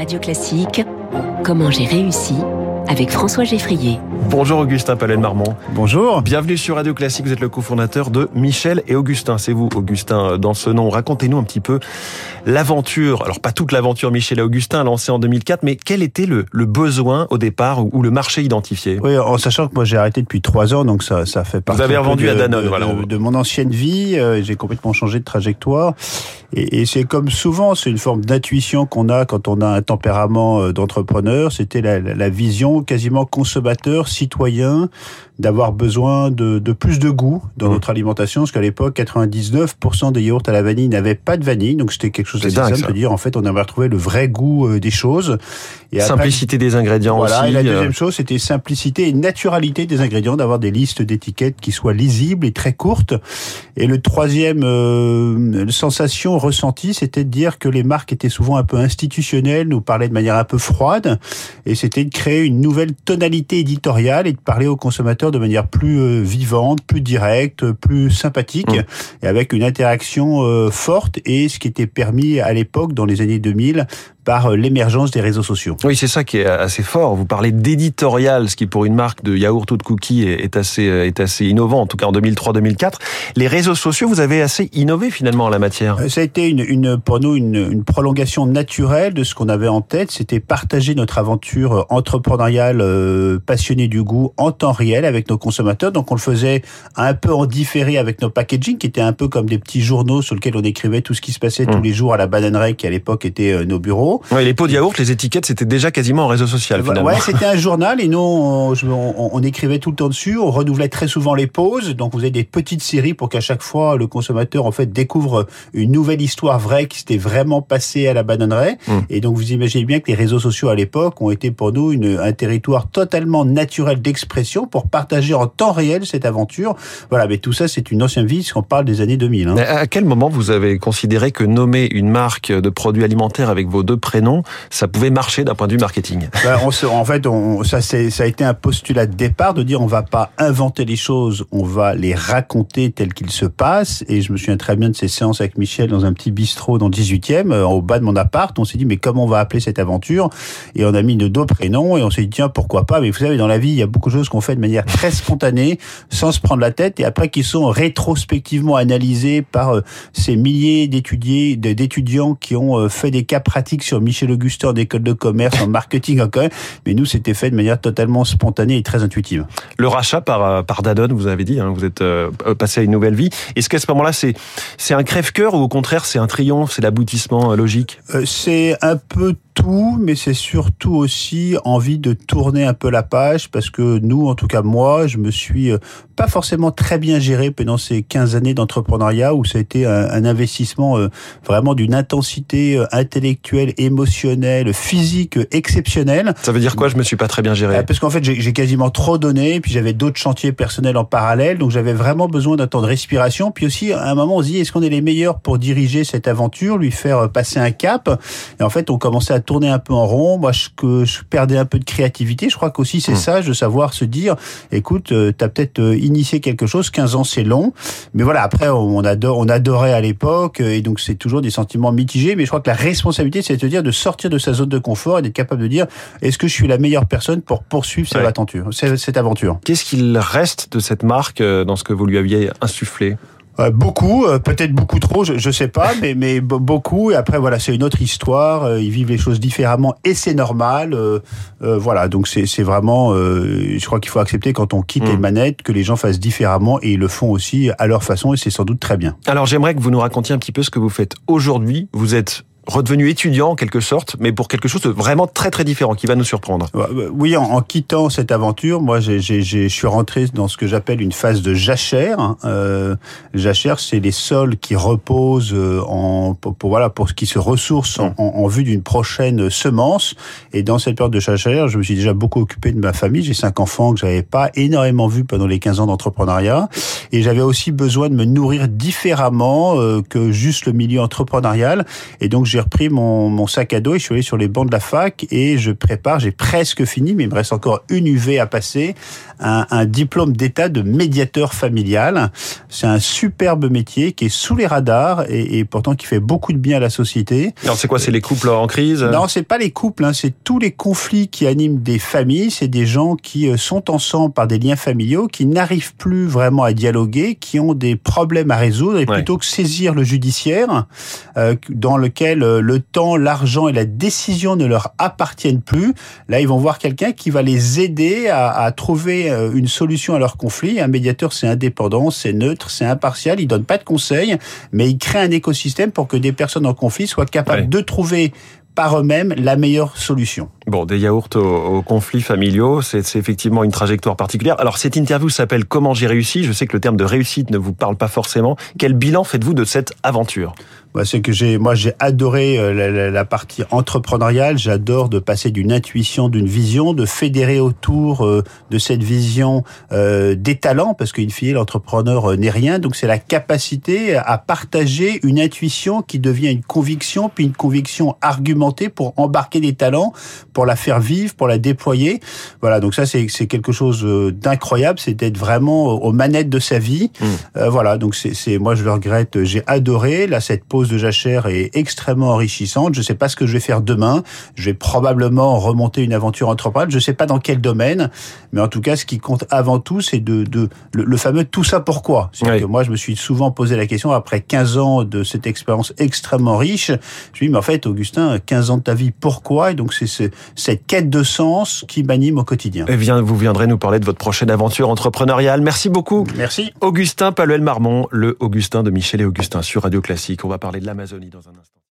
Radio Classique, Comment j'ai réussi avec François Geffrier. Bonjour Augustin Palais-Marmont. Bonjour. Bienvenue sur Radio Classique, vous êtes le cofondateur de Michel et Augustin. C'est vous, Augustin, dans ce nom. Racontez-nous un petit peu l'aventure, alors pas toute l'aventure Michel et Augustin lancée en 2004, mais quel était le, le besoin au départ ou, le marché identifié? Oui, en sachant que moi j'ai arrêté depuis trois ans, donc ça, ça fait partie vous avez revendu de, à Danone, de, voilà. de, de mon ancienne vie. Euh, j'ai complètement changé de trajectoire. Et, c'est comme souvent, c'est une forme d'intuition qu'on a quand on a un tempérament euh, d'entrepreneur. C'était la vision quasiment consommateur, citoyen, d'avoir besoin de, de, plus de goût dans mmh. notre alimentation, parce qu'à l'époque, 99% des yaourts à la vanille n'avaient pas de vanille, donc c'était quelque chose de simple de dire, en fait, on avait retrouvé le vrai goût euh, des choses. Et simplicité après, des ingrédients voilà, aussi. Et la deuxième chose, c'était simplicité et naturalité des ingrédients, d'avoir des listes d'étiquettes qui soient lisibles et très courtes. Et le troisième euh, sensation ressentie, c'était de dire que les marques étaient souvent un peu institutionnelles, nous parlaient de manière un peu froide, et c'était de créer une nouvelle tonalité éditoriale et de parler aux consommateurs de manière plus euh, vivante, plus directe, plus sympathique, mmh. et avec une interaction euh, forte, et ce qui était permis à l'époque, dans les années 2000, par l'émergence des réseaux sociaux. Oui, c'est ça qui est assez fort. Vous parlez d'éditorial, ce qui pour une marque de yaourt ou de cookies est assez, est assez innovant, en tout cas en 2003-2004. Les réseaux sociaux, vous avez assez innové finalement en la matière. Ça a été une, une pour nous une, une, prolongation naturelle de ce qu'on avait en tête, c'était partager notre aventure entrepreneuriale euh, passionnée du goût en temps réel avec nos consommateurs. Donc on le faisait un peu en différé avec nos packaging, qui étaient un peu comme des petits journaux sur lesquels on écrivait tout ce qui se passait mmh. tous les jours à la bananeraie, qui à l'époque était euh, nos bureaux. Ouais, les pots de yaourt, les étiquettes, c'était déjà quasiment en réseau social. Finalement. Ouais, c'était un journal et nous, on, on, on, écrivait tout le temps dessus. On renouvelait très souvent les pauses. Donc, vous avez des petites séries pour qu'à chaque fois, le consommateur, en fait, découvre une nouvelle histoire vraie qui s'était vraiment passée à la bananeraie. Mmh. Et donc, vous imaginez bien que les réseaux sociaux à l'époque ont été pour nous une, un territoire totalement naturel d'expression pour partager en temps réel cette aventure. Voilà, mais tout ça, c'est une ancienne vie, qu'on parle des années 2000. Hein. À quel moment vous avez considéré que nommer une marque de produits alimentaires avec vos deux prénoms, ça pouvait marcher d'un point de vue marketing ben, on se, En fait, on, ça, ça a été un postulat de départ de dire on va pas inventer les choses, on va les raconter telles qu'ils se passent. Et je me souviens très bien de ces séances avec Michel dans un petit bistrot dans le 18e, euh, au bas de mon appart. On s'est dit mais comment on va appeler cette aventure? Et on a mis nos deux prénoms et on s'est dit tiens pourquoi pas? Mais vous savez dans la vie il y a beaucoup de choses qu'on fait de manière très spontanée, sans se prendre la tête, et après qui sont rétrospectivement analysées par euh, ces milliers d'étudiants qui ont euh, fait des cas pratiques sur Michel Augustin en école de commerce, en marketing encore, mais nous c'était fait de manière totalement spontanée et très intuitive. Le rachat par par Danone, vous avez dit, hein, vous êtes euh, passé à une nouvelle vie. Est-ce qu'à ce, ce moment-là c'est c'est un crève-cœur ou au contraire c'est un triomphe, c'est l'aboutissement euh, logique? Euh, C'est un peu tout, mais c'est surtout aussi envie de tourner un peu la page parce que nous, en tout cas moi, je me suis pas forcément très bien géré pendant ces 15 années d'entrepreneuriat où ça a été un, un investissement vraiment d'une intensité intellectuelle, émotionnelle, physique exceptionnelle. Ça veut dire quoi? Je me suis pas très bien géré Parce qu'en fait, j'ai quasiment trop donné, puis j'avais d'autres chantiers personnels en parallèle, donc j'avais vraiment besoin d'un temps de respiration. Puis aussi, à un moment, on se dit, est-ce qu'on est les meilleurs pour diriger cette aventure, lui faire passer un cap? Et en fait, on commençait à tourner un peu en rond. Moi, je, que je perdais un peu de créativité. Je crois qu'aussi, c'est mmh. sage de savoir se dire, écoute, euh, tu as peut-être initié quelque chose, 15 ans, c'est long. Mais voilà, après, on, adore, on adorait à l'époque, et donc c'est toujours des sentiments mitigés. Mais je crois que la responsabilité, c'est de dire de sortir de sa zone de confort et d'être capable de dire, est-ce que je suis la meilleure personne pour poursuivre cette ouais. aventure, cette aventure? Qu'est-ce qu'il reste de cette marque dans ce que vous lui aviez insufflé? Euh, beaucoup, euh, peut-être beaucoup trop, je, je sais pas, mais, mais beaucoup. Et après, voilà, c'est une autre histoire. Euh, ils vivent les choses différemment et c'est normal. Euh, voilà, donc c'est vraiment, je crois qu'il faut accepter quand on quitte mmh. les manettes que les gens fassent différemment et ils le font aussi à leur façon et c'est sans doute très bien. Alors j'aimerais que vous nous racontiez un petit peu ce que vous faites aujourd'hui. Vous êtes redevenu étudiant en quelque sorte, mais pour quelque chose de vraiment très très différent qui va nous surprendre. Oui, en, en quittant cette aventure, moi je suis rentré dans ce que j'appelle une phase de jachère. Euh, jachère, c'est les sols qui reposent euh, en, pour, pour voilà pour ce qui se ressourcent en, en, en, vue d'une prochaine semence. Et dans cette période de jachère, je me suis déjà beaucoup occupé de ma famille. J'ai cinq enfants que j'avais pas énormément vus pendant les 15 ans d'entrepreneuriat, et j'avais aussi besoin de me nourrir différemment euh, que juste le milieu entrepreneurial. Et donc j'ai j'ai repris mon, mon sac à dos et je suis allé sur les bancs de la fac et je prépare, j'ai presque fini, mais il me reste encore une UV à passer, un, un diplôme d'état de médiateur familial. C'est un superbe métier qui est sous les radars et, et, pourtant qui fait beaucoup de bien à la société. Alors c'est quoi C'est les couples en crise? Non, c'est pas les couples, hein, c'est tous les conflits qui animent des familles. C'est des gens qui euh, sont ensemble par des liens familiaux, qui n'arrivent plus vraiment à dialoguer, qui ont des problèmes à résoudre et plutôt que saisir le judiciaire, euh, dans lequel euh, le temps, l'argent et la décision ne leur appartiennent plus, là ils vont voir quelqu'un qui va les aider à, à trouver euh, une solution à leur conflit. Un médiateur, c'est indépendant, c'est neutre, c'est impartial, il donne pas de conseils, mais il crée un écosystème pour que des personnes en conflit soient capables ouais. de trouver par eux-mêmes la meilleure solution. Bon, des yaourts aux, aux conflits familiaux, c'est effectivement une trajectoire particulière. Alors cette interview s'appelle Comment j'ai réussi. Je sais que le terme de réussite ne vous parle pas forcément. Quel bilan faites-vous de cette aventure? Bah, c'est que j'ai, moi, j'ai adoré euh, la, la, la, partie entrepreneuriale. J'adore de passer d'une intuition, d'une vision, de fédérer autour euh, de cette vision euh, des talents, parce qu'une fille, l'entrepreneur n'est rien. Donc, c'est la capacité à partager une intuition qui devient une conviction, puis une conviction argumentée pour embarquer des talents, pour la faire vivre, pour la déployer. Voilà. Donc ça, c'est, quelque chose d'incroyable. C'est d'être vraiment aux manettes de sa vie. Mmh. voilà. Donc c'est, moi, je le regrette. J'ai adoré là cette pause de jachère est extrêmement enrichissante. Je ne sais pas ce que je vais faire demain. Je vais probablement remonter une aventure entrepreneuriale. Je ne sais pas dans quel domaine, mais en tout cas, ce qui compte avant tout, c'est de, de le, le, fameux tout ça pourquoi. C'est oui. que moi, je me suis souvent posé la question après 15 ans de cette expérience extrêmement riche. Je me dis, mais en fait, Augustin, 15 ans de ta vie, pourquoi? Et donc, c'est ce, cette quête de sens qui m'anime au quotidien. Et bien, vous viendrez nous parler de votre prochaine aventure entrepreneuriale. Merci beaucoup. Merci. Augustin Paluel Marmont, le Augustin de Michel et Augustin sur Radio Classique. On va parler de l'Amazonie dans un instant.